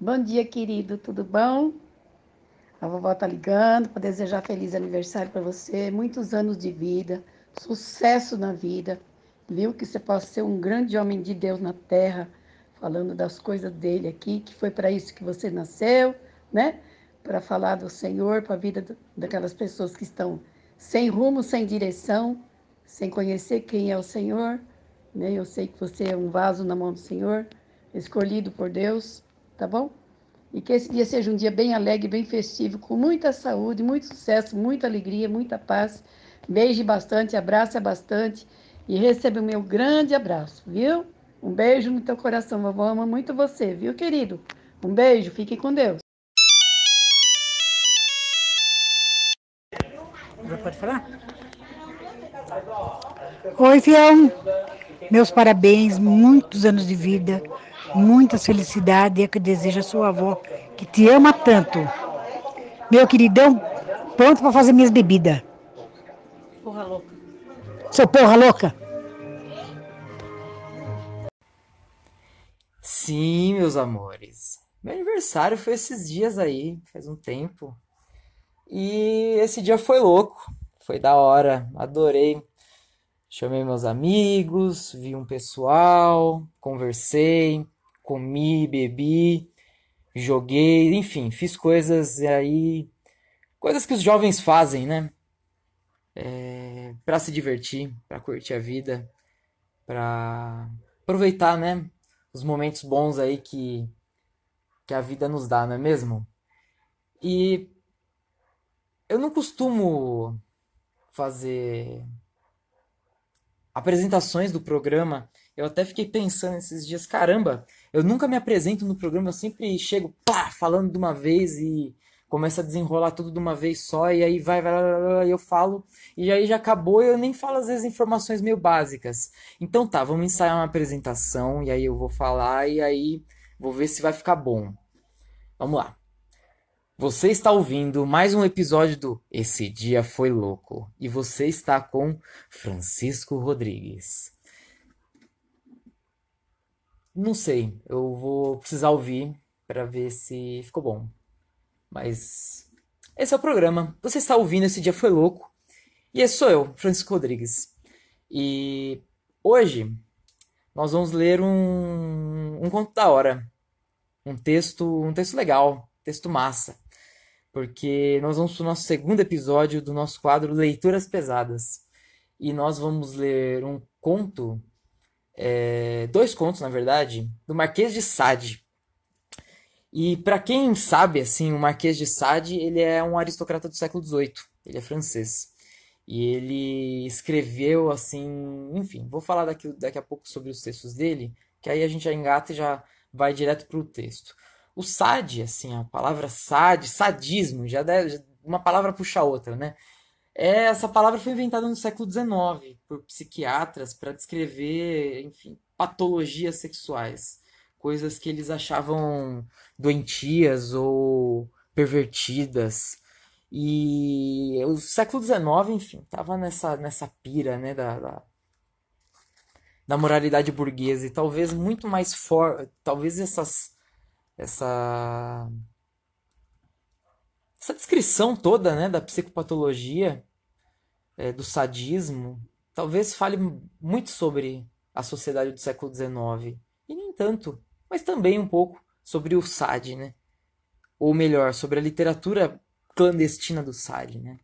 Bom dia, querido, tudo bom? A vovó tá ligando para desejar feliz aniversário para você, muitos anos de vida, sucesso na vida, viu? Que você possa ser um grande homem de Deus na terra, falando das coisas dele aqui, que foi para isso que você nasceu, né? Para falar do Senhor, para a vida daquelas pessoas que estão sem rumo, sem direção, sem conhecer quem é o Senhor, né? Eu sei que você é um vaso na mão do Senhor, escolhido por Deus tá bom? E que esse dia seja um dia bem alegre, bem festivo, com muita saúde, muito sucesso, muita alegria, muita paz. Beije bastante, abraça bastante e receba o meu grande abraço, viu? Um beijo no teu coração, vovó ama muito você, viu, querido? Um beijo, fique com Deus. Já pode falar? Oi, fião. Meus parabéns, muitos anos de vida muitas felicidades, é que deseja a sua avó, que te ama tanto. Meu queridão, pronto para fazer minhas bebidas. Porra louca. Sou porra louca? Sim, meus amores. Meu aniversário foi esses dias aí, faz um tempo. E esse dia foi louco, foi da hora, adorei. Chamei meus amigos, vi um pessoal, conversei, comi, bebi, joguei, enfim, fiz coisas aí, coisas que os jovens fazem, né? É, para se divertir, para curtir a vida, para aproveitar, né? Os momentos bons aí que que a vida nos dá, não é mesmo? E eu não costumo fazer apresentações do programa. Eu até fiquei pensando esses dias, caramba, eu nunca me apresento no programa, eu sempre chego, pá, falando de uma vez e começa a desenrolar tudo de uma vez só, e aí vai, vai, vai, vai, eu falo, e aí já acabou, eu nem falo às vezes informações meio básicas. Então tá, vamos ensaiar uma apresentação, e aí eu vou falar, e aí vou ver se vai ficar bom. Vamos lá. Você está ouvindo mais um episódio do Esse Dia Foi Louco, e você está com Francisco Rodrigues. Não sei, eu vou precisar ouvir para ver se ficou bom. Mas esse é o programa. Você está ouvindo Esse Dia Foi Louco. E esse sou eu, Francisco Rodrigues. E hoje nós vamos ler um, um conto da hora. Um texto, um texto legal, texto massa. Porque nós vamos para o nosso segundo episódio do nosso quadro Leituras Pesadas. E nós vamos ler um conto é, dois contos, na verdade, do Marquês de Sade. E para quem sabe, assim, o Marquês de Sade, ele é um aristocrata do século XVIII. Ele é francês. E ele escreveu, assim, enfim, vou falar daqui, daqui a pouco sobre os textos dele, que aí a gente já engata e já vai direto para o texto. O Sade, assim, a palavra Sade, sadismo, já deve, uma palavra puxa a outra, né? É, essa palavra foi inventada no século XIX por psiquiatras para descrever, enfim, patologias sexuais, coisas que eles achavam doentias ou pervertidas. E o século XIX, enfim, tava nessa, nessa pira, né, da, da, da moralidade burguesa e talvez muito mais forte, talvez essas essa essa descrição toda, né, da psicopatologia é, do sadismo, talvez fale muito sobre a sociedade do século XIX. E nem tanto, mas também um pouco sobre o SAD, né? Ou melhor, sobre a literatura clandestina do SAD, né?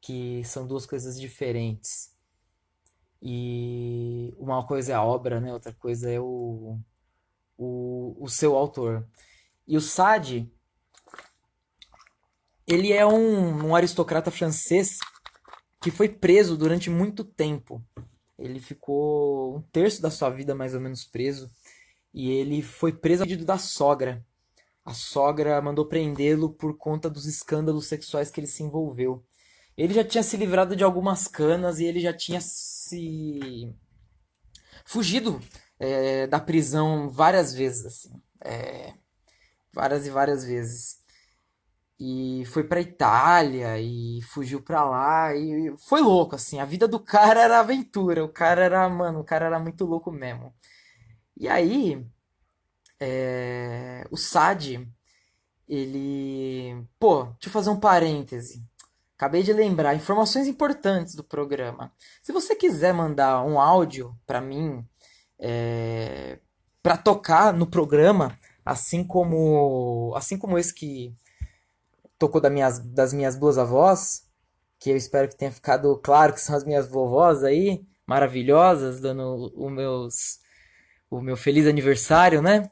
Que são duas coisas diferentes. E uma coisa é a obra, né? Outra coisa é o, o, o seu autor. E o Sade, ele é um, um aristocrata francês que foi preso durante muito tempo. Ele ficou um terço da sua vida mais ou menos preso e ele foi preso a pedido da sogra. A sogra mandou prendê-lo por conta dos escândalos sexuais que ele se envolveu. Ele já tinha se livrado de algumas canas e ele já tinha se fugido é, da prisão várias vezes, assim, é, várias e várias vezes e foi pra Itália e fugiu pra lá e foi louco, assim. A vida do cara era aventura. O cara era, mano, o cara era muito louco mesmo. E aí, é, o SAD, ele. Pô, deixa eu fazer um parêntese. Acabei de lembrar informações importantes do programa. Se você quiser mandar um áudio para mim, é, para tocar no programa, assim como assim como esse que tocou das minhas, das minhas duas avós, que eu espero que tenha ficado claro que são as minhas vovós aí, maravilhosas, dando o meus o meu feliz aniversário, né?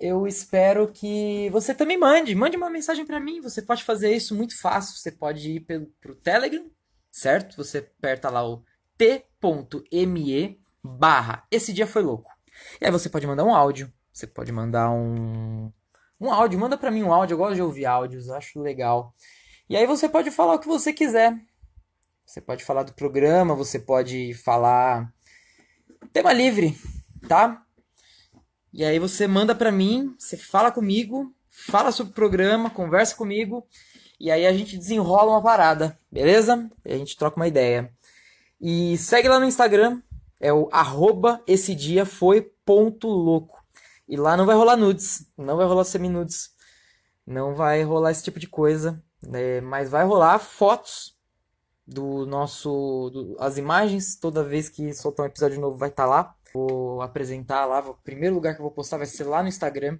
Eu espero que você também mande, mande uma mensagem para mim. Você pode fazer isso muito fácil. Você pode ir pelo pro Telegram, certo? Você aperta lá o t.me barra esse dia foi louco. E aí você pode mandar um áudio, você pode mandar um um áudio, manda para mim um áudio, eu gosto de ouvir áudios, acho legal. E aí você pode falar o que você quiser. Você pode falar do programa, você pode falar tema livre, tá? E aí você manda para mim, você fala comigo, fala sobre o programa, conversa comigo e aí a gente desenrola uma parada, beleza? E a gente troca uma ideia. E segue lá no Instagram, é o arroba esse dia foi ponto louco. E lá não vai rolar nudes, não vai rolar semi-nudes, não vai rolar esse tipo de coisa, né? mas vai rolar fotos do nosso. Do, as imagens, toda vez que soltar um episódio novo vai estar tá lá. Vou apresentar lá, o primeiro lugar que eu vou postar vai ser lá no Instagram.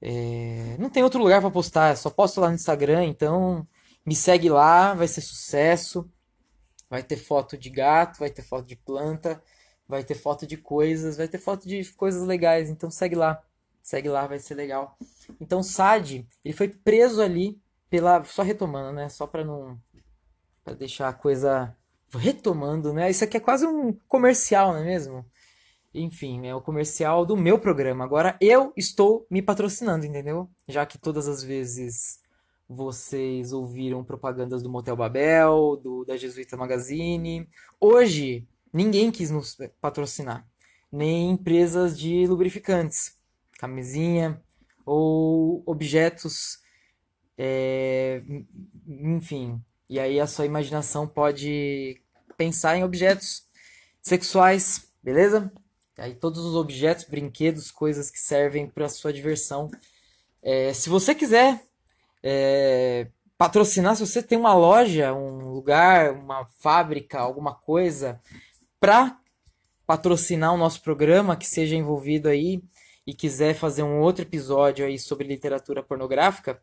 É, não tem outro lugar para postar, só posto lá no Instagram, então me segue lá, vai ser sucesso. Vai ter foto de gato, vai ter foto de planta, vai ter foto de coisas, vai ter foto de coisas legais, então segue lá. Segue lá, vai ser legal. Então Sad, ele foi preso ali pela só retomando, né? Só para não para deixar a coisa retomando, né? Isso aqui é quase um comercial, não é mesmo? Enfim, é o comercial do meu programa. Agora eu estou me patrocinando, entendeu? Já que todas as vezes vocês ouviram propagandas do Motel Babel, do da Jesuíta Magazine, hoje ninguém quis nos patrocinar, nem empresas de lubrificantes, camisinha ou objetos, é, enfim. E aí a sua imaginação pode pensar em objetos sexuais, beleza? Aí todos os objetos, brinquedos, coisas que servem para sua diversão. É, se você quiser é, patrocinar, se você tem uma loja, um lugar, uma fábrica, alguma coisa para patrocinar o nosso programa, que seja envolvido aí e quiser fazer um outro episódio aí sobre literatura pornográfica,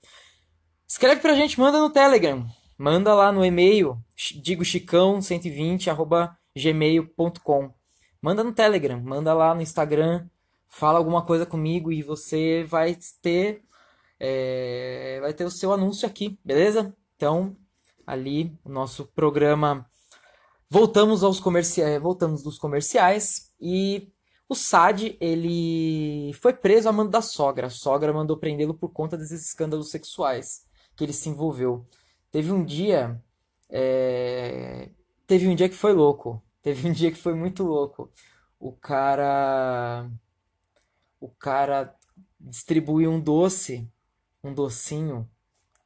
escreve pra gente, manda no Telegram, manda lá no e-mail, digo chicão120 gmail.com. Manda no Telegram, manda lá no Instagram, fala alguma coisa comigo e você vai ter é, vai ter o seu anúncio aqui, beleza? Então, ali o nosso programa Voltamos aos comerciais, é, voltamos dos comerciais e o Sad, ele foi preso a mando da sogra. A sogra mandou prendê-lo por conta desses escândalos sexuais que ele se envolveu. Teve um dia, é... teve um dia que foi louco. Teve um dia que foi muito louco. O cara, o cara distribuiu um doce, um docinho.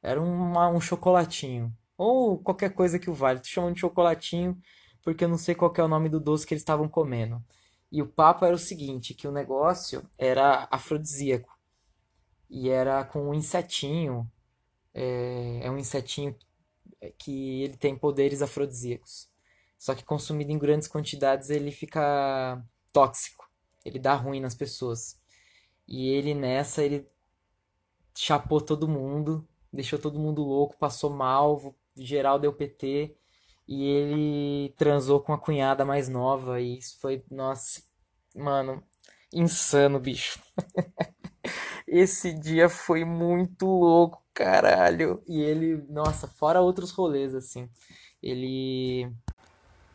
Era uma, um chocolatinho ou qualquer coisa que o vale. Tô chamando de chocolatinho porque eu não sei qual é o nome do doce que eles estavam comendo. E o papo era o seguinte, que o negócio era afrodisíaco. E era com um insetinho. É, é um insetinho que ele tem poderes afrodisíacos. Só que consumido em grandes quantidades ele fica tóxico. Ele dá ruim nas pessoas. E ele nessa, ele chapou todo mundo, deixou todo mundo louco, passou mal, geral deu PT e ele transou com a cunhada mais nova e isso foi, nossa, mano, insano, bicho. Esse dia foi muito louco, caralho. E ele, nossa, fora outros rolês assim. Ele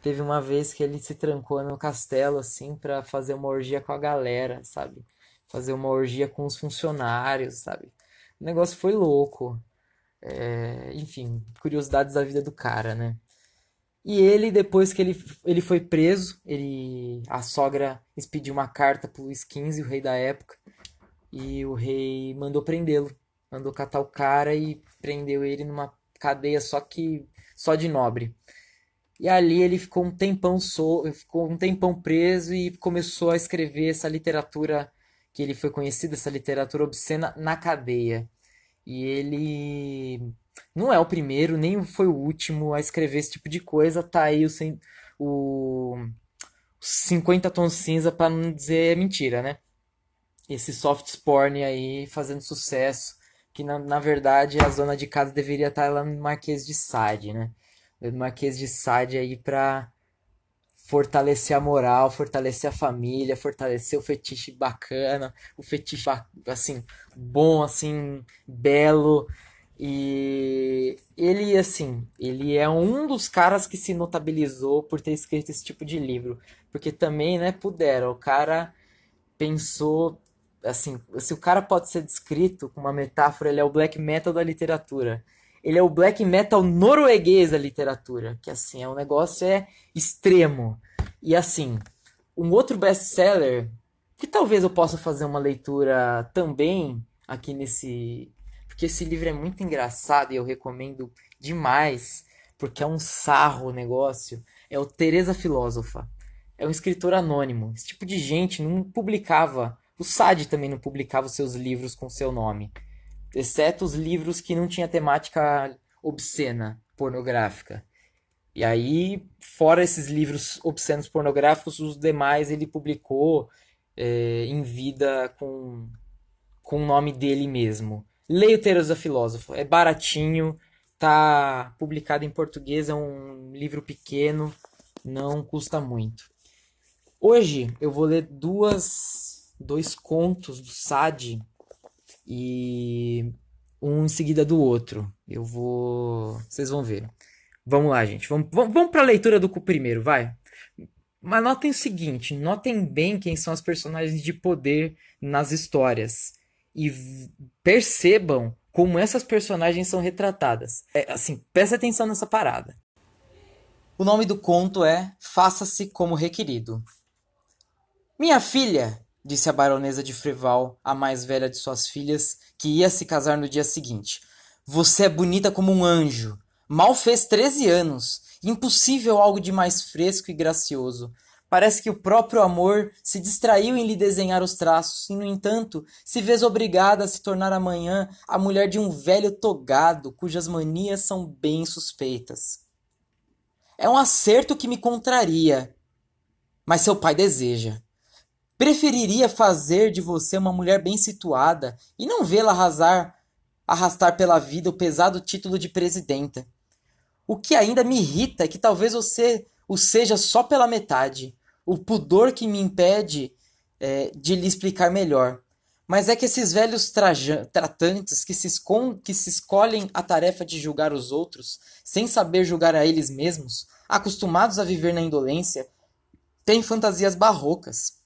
teve uma vez que ele se trancou no castelo assim para fazer uma orgia com a galera, sabe? Fazer uma orgia com os funcionários, sabe? O negócio foi louco. É, enfim, curiosidades da vida do cara, né? E ele, depois que ele, ele foi preso, ele a sogra expediu uma carta pro Luís XV, o rei da época, e o rei mandou prendê-lo. Mandou catar o cara e prendeu ele numa cadeia só que só de nobre. E ali ele ficou um tempão so, ficou um tempão preso e começou a escrever essa literatura que ele foi conhecido, essa literatura obscena, na cadeia. E ele não é o primeiro, nem foi o último a escrever esse tipo de coisa. Tá aí o, o 50 tons cinza para não dizer mentira, né? Esse soft porn aí fazendo sucesso, que na, na verdade a zona de casa deveria estar tá lá no Marquês de Sade, né? No Marquês de Sade aí pra fortalecer a moral, fortalecer a família, fortalecer o fetiche bacana, o fetiche assim bom, assim belo. E ele assim, ele é um dos caras que se notabilizou por ter escrito esse tipo de livro, porque também, né, pudera, o cara pensou assim, se o cara pode ser descrito com uma metáfora, ele é o black metal da literatura ele é o black metal norueguês da literatura, que assim, é um negócio é extremo. E assim, um outro best-seller que talvez eu possa fazer uma leitura também aqui nesse, porque esse livro é muito engraçado e eu recomendo demais, porque é um sarro o negócio, é o Teresa Filósofa. É um escritor anônimo. Esse tipo de gente não publicava, o Sade também não publicava os seus livros com seu nome exceto os livros que não tinha temática obscena, pornográfica. E aí, fora esses livros obscenos pornográficos, os demais ele publicou é, em vida com, com o nome dele mesmo. Leia o Teresa Filósofo, é baratinho, tá publicado em português, é um livro pequeno, não custa muito. Hoje eu vou ler duas, dois contos do Sade e um em seguida do outro. Eu vou. Vocês vão ver. Vamos lá, gente. Vamos, vamos, vamos para a leitura do primeiro, vai. Mas notem o seguinte: notem bem quem são os personagens de poder nas histórias. E percebam como essas personagens são retratadas. É, assim, presta atenção nessa parada. O nome do conto é Faça-se como requerido. Minha filha, disse a baronesa de Freval, a mais velha de suas filhas, que ia se casar no dia seguinte. Você é bonita como um anjo. Mal fez treze anos. Impossível algo de mais fresco e gracioso. Parece que o próprio amor se distraiu em lhe desenhar os traços, e, no entanto, se vês obrigada a se tornar amanhã a mulher de um velho togado, cujas manias são bem suspeitas. É um acerto que me contraria, mas seu pai deseja. Preferiria fazer de você uma mulher bem situada e não vê-la arrasar, arrastar pela vida o pesado título de presidenta. O que ainda me irrita é que talvez você o seja só pela metade. O pudor que me impede é, de lhe explicar melhor. Mas é que esses velhos tratantes que se, que se escolhem a tarefa de julgar os outros, sem saber julgar a eles mesmos, acostumados a viver na indolência, têm fantasias barrocas.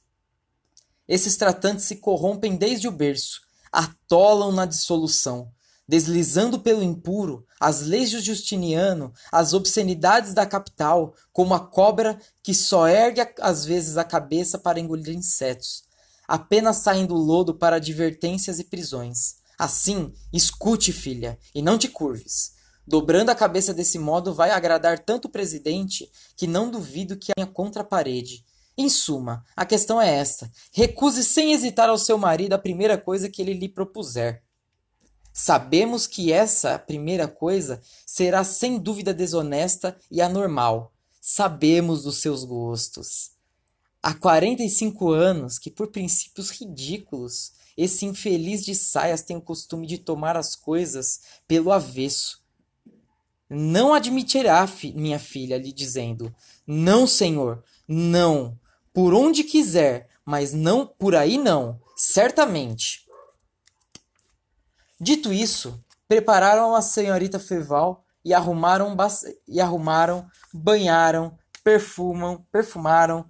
Esses tratantes se corrompem desde o berço, atolam na dissolução, deslizando pelo impuro as leis de Justiniano, as obscenidades da capital, como a cobra que só ergue às vezes a cabeça para engolir insetos, apenas saem do lodo para advertências e prisões. Assim, escute, filha, e não te curves. Dobrando a cabeça desse modo vai agradar tanto o presidente que não duvido que a contra a parede em suma, a questão é esta: recuse sem hesitar ao seu marido a primeira coisa que ele lhe propuser. Sabemos que essa primeira coisa será sem dúvida desonesta e anormal. Sabemos dos seus gostos. Há 45 anos que, por princípios ridículos, esse infeliz de saias tem o costume de tomar as coisas pelo avesso. Não admitirá, minha filha, lhe dizendo: Não, senhor, não. Por onde quiser, mas não por aí não, certamente. Dito isso, prepararam a senhorita Feval e arrumaram, e arrumaram, banharam, perfumam, perfumaram.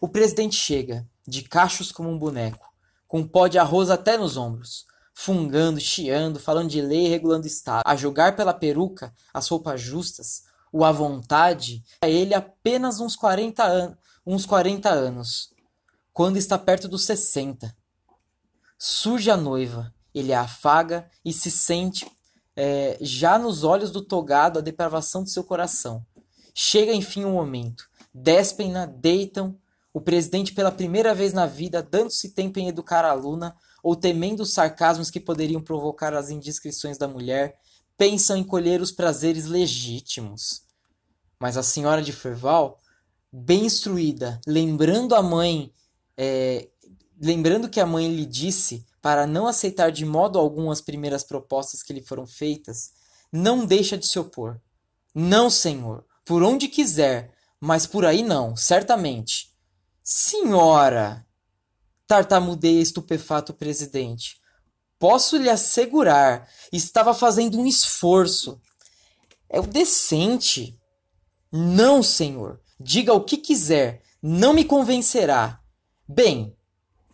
O presidente chega, de cachos como um boneco, com pó de arroz até nos ombros, fungando, chiando, falando de lei e regulando estado. A julgar pela peruca, as roupas justas, o à vontade, a ele apenas uns 40 anos, uns 40 anos, quando está perto dos 60. Surge a noiva, ele a afaga e se sente é, já nos olhos do togado a depravação de seu coração. Chega enfim o momento. Despem-na, deitam, O presidente, pela primeira vez na vida, dando-se tempo em educar a aluna, ou temendo os sarcasmos que poderiam provocar as indiscrições da mulher, pensam em colher os prazeres legítimos. Mas a senhora de Ferval, bem instruída, lembrando a mãe, é, lembrando que a mãe lhe disse para não aceitar de modo algum as primeiras propostas que lhe foram feitas, não deixa de se opor. Não, senhor, por onde quiser, mas por aí não, certamente. Senhora! Tartamudeia estupefato o presidente. Posso lhe assegurar, estava fazendo um esforço. É o decente. Não, senhor. Diga o que quiser, não me convencerá. Bem,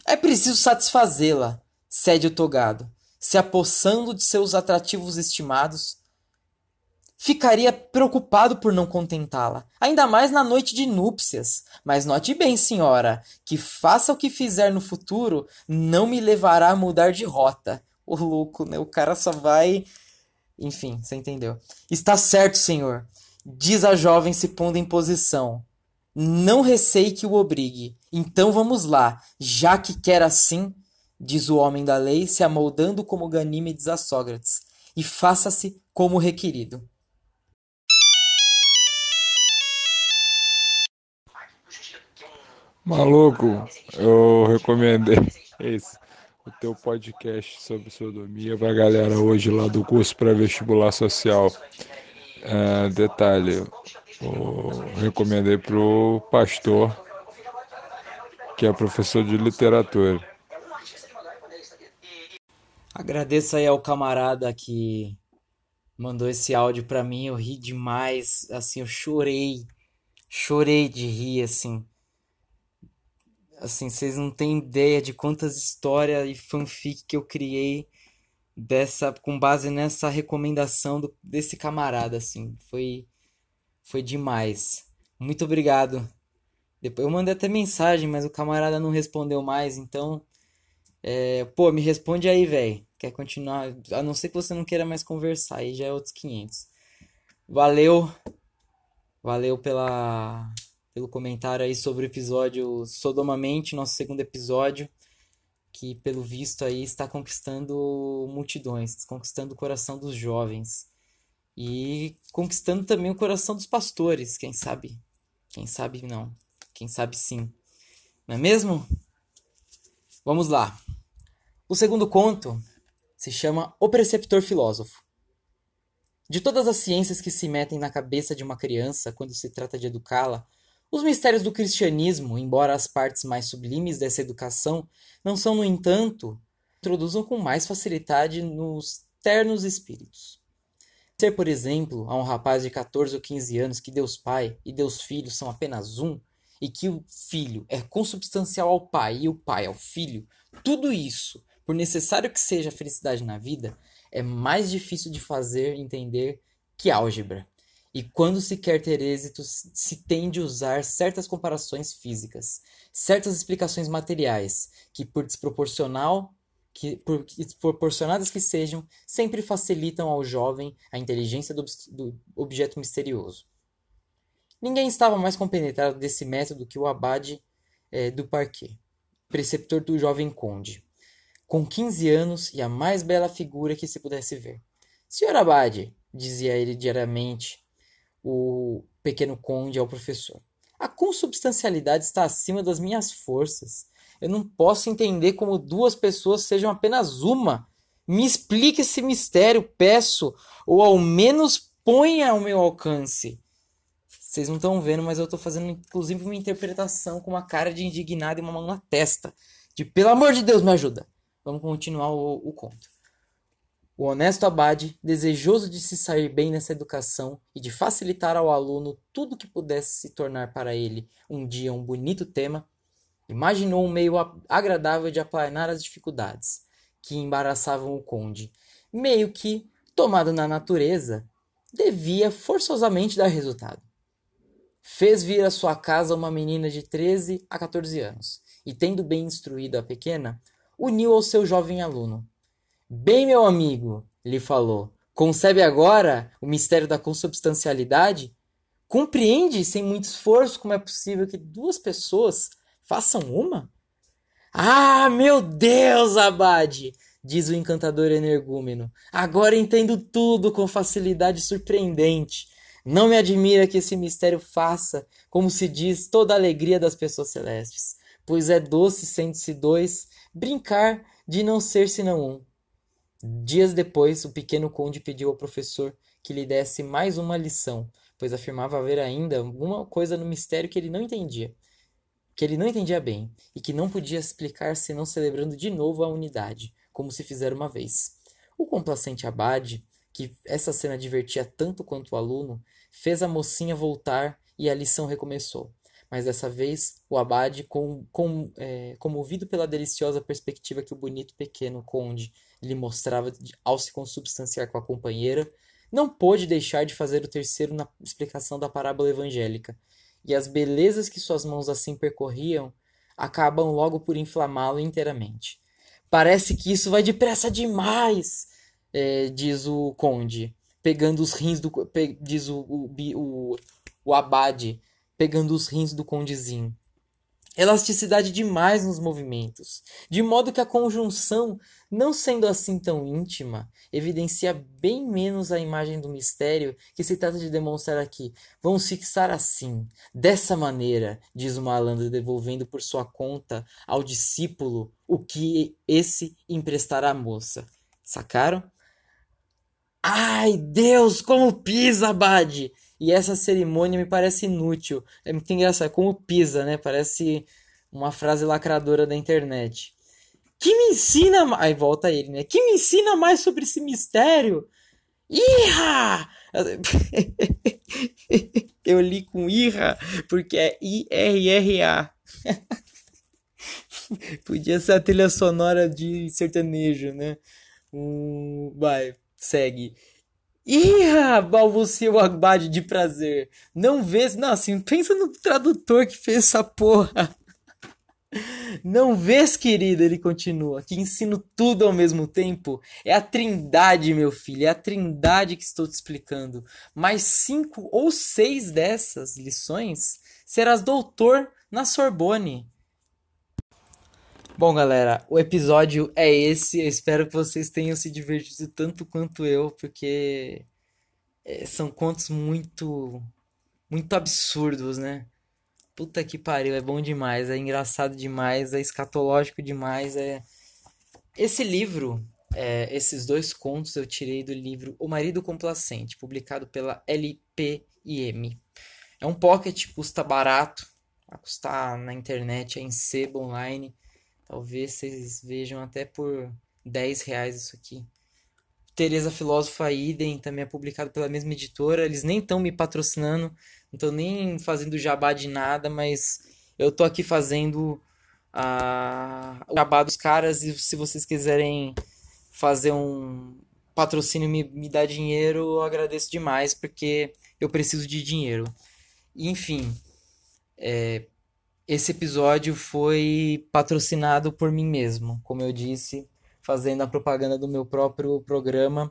é preciso satisfazê-la, cede o togado, se apossando de seus atrativos estimados ficaria preocupado por não contentá-la, ainda mais na noite de núpcias. Mas note bem, senhora, que faça o que fizer no futuro, não me levará a mudar de rota. O louco, né? O cara só vai. Enfim, você entendeu. Está certo, senhor, diz a jovem se pondo em posição. Não receie que o obrigue. Então vamos lá, já que quer assim, diz o homem da lei, se amoldando como Ganímedes a Sócrates, e faça-se como requerido. Maluco, eu recomendei esse, o teu podcast sobre sodomia pra galera hoje lá do curso pré-vestibular social. É, detalhe, eu recomendei pro pastor, que é professor de literatura. Agradeço aí ao camarada que mandou esse áudio pra mim, eu ri demais, assim, eu chorei, chorei de rir, assim. Assim, vocês não têm ideia de quantas histórias e fanfic que eu criei dessa com base nessa recomendação do, desse camarada, assim. Foi foi demais. Muito obrigado. Depois eu mandei até mensagem, mas o camarada não respondeu mais, então é, pô, me responde aí, velho. Quer continuar? A não ser que você não queira mais conversar, aí já é outros 500. Valeu. Valeu pela pelo comentário aí sobre o episódio Sodomamente, nosso segundo episódio, que pelo visto aí está conquistando multidões, conquistando o coração dos jovens e conquistando também o coração dos pastores, quem sabe? Quem sabe não, quem sabe sim. Não é mesmo? Vamos lá. O segundo conto se chama O Preceptor Filósofo. De todas as ciências que se metem na cabeça de uma criança quando se trata de educá-la, os mistérios do cristianismo, embora as partes mais sublimes dessa educação não são, no entanto, introduzam com mais facilidade nos ternos espíritos. Ser, por exemplo, a um rapaz de 14 ou 15 anos que Deus Pai e Deus Filho são apenas um, e que o filho é consubstancial ao pai e o pai ao filho, tudo isso, por necessário que seja a felicidade na vida, é mais difícil de fazer entender que álgebra. E quando se quer ter êxito, se tende a usar certas comparações físicas, certas explicações materiais, que por desproporcional que por desproporcionadas que sejam, sempre facilitam ao jovem a inteligência do, do objeto misterioso. Ninguém estava mais compenetrado desse método que o abade é, do parquet, preceptor do jovem conde, com 15 anos e a mais bela figura que se pudesse ver. Senhor abade, dizia ele diariamente, o pequeno conde ao professor. A consubstancialidade está acima das minhas forças. Eu não posso entender como duas pessoas sejam apenas uma. Me explique esse mistério, peço, ou ao menos ponha ao meu alcance. Vocês não estão vendo, mas eu estou fazendo inclusive uma interpretação com uma cara de indignado e uma mão na testa. De pelo amor de Deus, me ajuda. Vamos continuar o, o conto. O honesto abade, desejoso de se sair bem nessa educação e de facilitar ao aluno tudo que pudesse se tornar para ele um dia um bonito tema, imaginou um meio agradável de aplanar as dificuldades que embaraçavam o conde, meio que, tomado na natureza, devia forçosamente dar resultado. Fez vir à sua casa uma menina de 13 a 14 anos, e tendo bem instruído a pequena, uniu ao seu jovem aluno, Bem, meu amigo, lhe falou, concebe agora o mistério da consubstancialidade? Compreende sem muito esforço como é possível que duas pessoas Façam uma? Ah, meu Deus, Abade! Diz o encantador energúmeno. Agora entendo tudo com facilidade surpreendente. Não me admira que esse mistério faça, como se diz, toda a alegria das pessoas celestes, pois é doce, sendo-se dois, brincar de não ser senão um. Dias depois, o pequeno conde pediu ao professor que lhe desse mais uma lição, pois afirmava haver ainda alguma coisa no mistério que ele não entendia, que ele não entendia bem, e que não podia explicar senão celebrando de novo a unidade, como se fizera uma vez. O complacente abade, que essa cena divertia tanto quanto o aluno, fez a mocinha voltar e a lição recomeçou. Mas dessa vez, o abade, com, com, é, comovido pela deliciosa perspectiva que o bonito pequeno conde lhe mostrava ao se consubstanciar com a companheira, não pôde deixar de fazer o terceiro na explicação da parábola evangélica, e as belezas que suas mãos assim percorriam acabam logo por inflamá-lo inteiramente. Parece que isso vai depressa demais, é, diz o conde, pegando os rins do. Pe, diz o, o, o, o abade, pegando os rins do condezinho elasticidade demais nos movimentos, de modo que a conjunção, não sendo assim tão íntima, evidencia bem menos a imagem do mistério que se trata de demonstrar aqui. Vamos fixar assim, dessa maneira, diz o malandro, devolvendo por sua conta ao discípulo o que esse emprestará à moça. Sacaram? Ai, Deus, como pisa, Abade! E essa cerimônia me parece inútil. É muito engraçado, como pisa, né? Parece uma frase lacradora da internet. Que me ensina. Aí volta ele, né? Que me ensina mais sobre esse mistério? Irra! Eu li com irra porque é I-R-R-A. Podia ser a trilha sonora de sertanejo, né? Um... Vai, segue. Ih, balbucia o Agbad de prazer. Não vês. Não, assim, pensa no tradutor que fez essa porra. Não vês, querida, ele continua, que ensino tudo ao mesmo tempo? É a trindade, meu filho, é a trindade que estou te explicando. Mais cinco ou seis dessas lições serás doutor na Sorbonne. Bom, galera, o episódio é esse. Eu espero que vocês tenham se divertido tanto quanto eu, porque é, são contos muito, muito absurdos, né? Puta que pariu, é bom demais, é engraçado demais, é escatológico demais. É... Esse livro, é, esses dois contos eu tirei do livro O Marido Complacente, publicado pela LPIM. É um pocket, custa barato, vai custar na internet, é em sebo online. Talvez vocês vejam até por 10 reais isso aqui. Teresa Filósofa Idem também é publicado pela mesma editora. Eles nem estão me patrocinando, não estão nem fazendo jabá de nada, mas eu tô aqui fazendo a... o jabá dos caras. E se vocês quiserem fazer um patrocínio me, me dar dinheiro, eu agradeço demais, porque eu preciso de dinheiro. Enfim, é, esse episódio foi patrocinado por mim mesmo, como eu disse, fazendo a propaganda do meu próprio programa.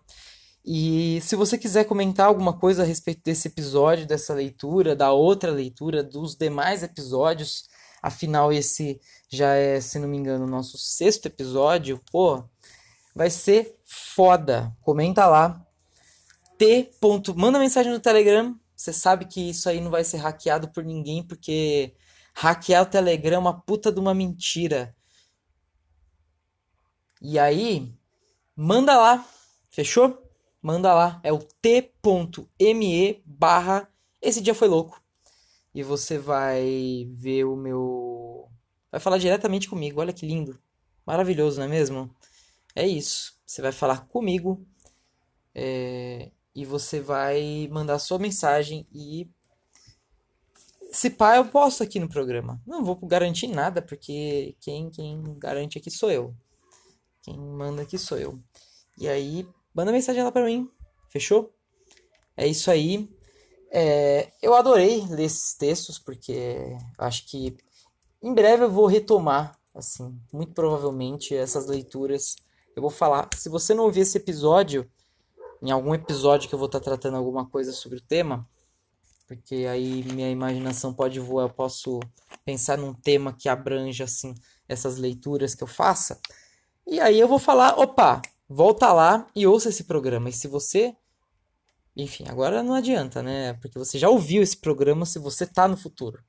E se você quiser comentar alguma coisa a respeito desse episódio, dessa leitura, da outra leitura, dos demais episódios, afinal esse já é, se não me engano, o nosso sexto episódio, pô, vai ser foda. Comenta lá. T. Manda mensagem no Telegram. Você sabe que isso aí não vai ser hackeado por ninguém, porque Hackear o Telegram é uma puta de uma mentira. E aí, manda lá, fechou? Manda lá, é o t.me barra esse dia foi louco. E você vai ver o meu... Vai falar diretamente comigo, olha que lindo. Maravilhoso, não é mesmo? É isso, você vai falar comigo é... e você vai mandar sua mensagem e se pá, eu posso aqui no programa. Não vou garantir nada, porque quem, quem garante aqui sou eu. Quem manda aqui sou eu. E aí, manda mensagem lá pra mim. Fechou? É isso aí. É, eu adorei ler esses textos, porque acho que em breve eu vou retomar, assim, muito provavelmente essas leituras. Eu vou falar. Se você não ouvir esse episódio, em algum episódio que eu vou estar tratando alguma coisa sobre o tema, porque aí minha imaginação pode voar, eu posso pensar num tema que abranja assim essas leituras que eu faça. E aí eu vou falar, opa, volta lá e ouça esse programa. E se você enfim, agora não adianta, né? Porque você já ouviu esse programa se você tá no futuro.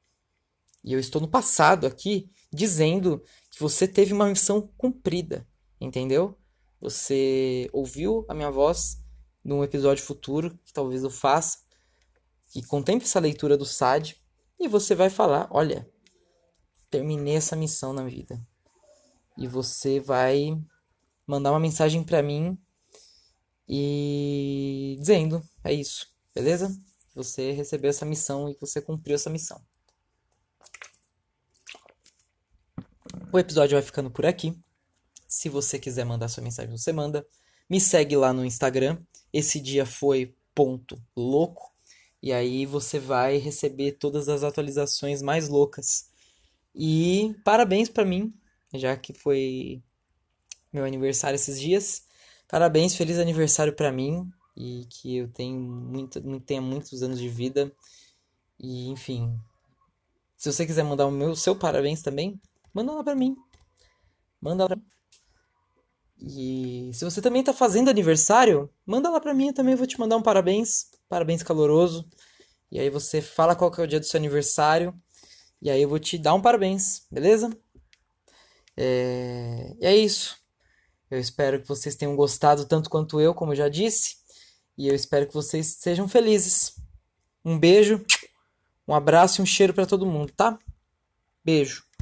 E eu estou no passado aqui dizendo que você teve uma missão cumprida, entendeu? Você ouviu a minha voz num episódio futuro, que talvez eu faça, que contemple essa leitura do SAD, e você vai falar: olha, terminei essa missão na vida. E você vai mandar uma mensagem para mim e dizendo: é isso, beleza? Você recebeu essa missão e você cumpriu essa missão. O episódio vai ficando por aqui. Se você quiser mandar sua mensagem, você manda. Me segue lá no Instagram. Esse dia foi ponto louco. E aí você vai receber todas as atualizações mais loucas. E parabéns para mim, já que foi meu aniversário esses dias. Parabéns, feliz aniversário para mim e que eu tenho muito, tenha muitos anos de vida. E enfim, se você quiser mandar o meu seu parabéns também, manda lá para mim. Manda lá pra... E se você também tá fazendo aniversário, manda lá para mim, eu também vou te mandar um parabéns, parabéns caloroso. E aí você fala qual que é o dia do seu aniversário, e aí eu vou te dar um parabéns, beleza? É, e é isso. Eu espero que vocês tenham gostado tanto quanto eu, como eu já disse. E eu espero que vocês sejam felizes. Um beijo, um abraço e um cheiro para todo mundo, tá? Beijo.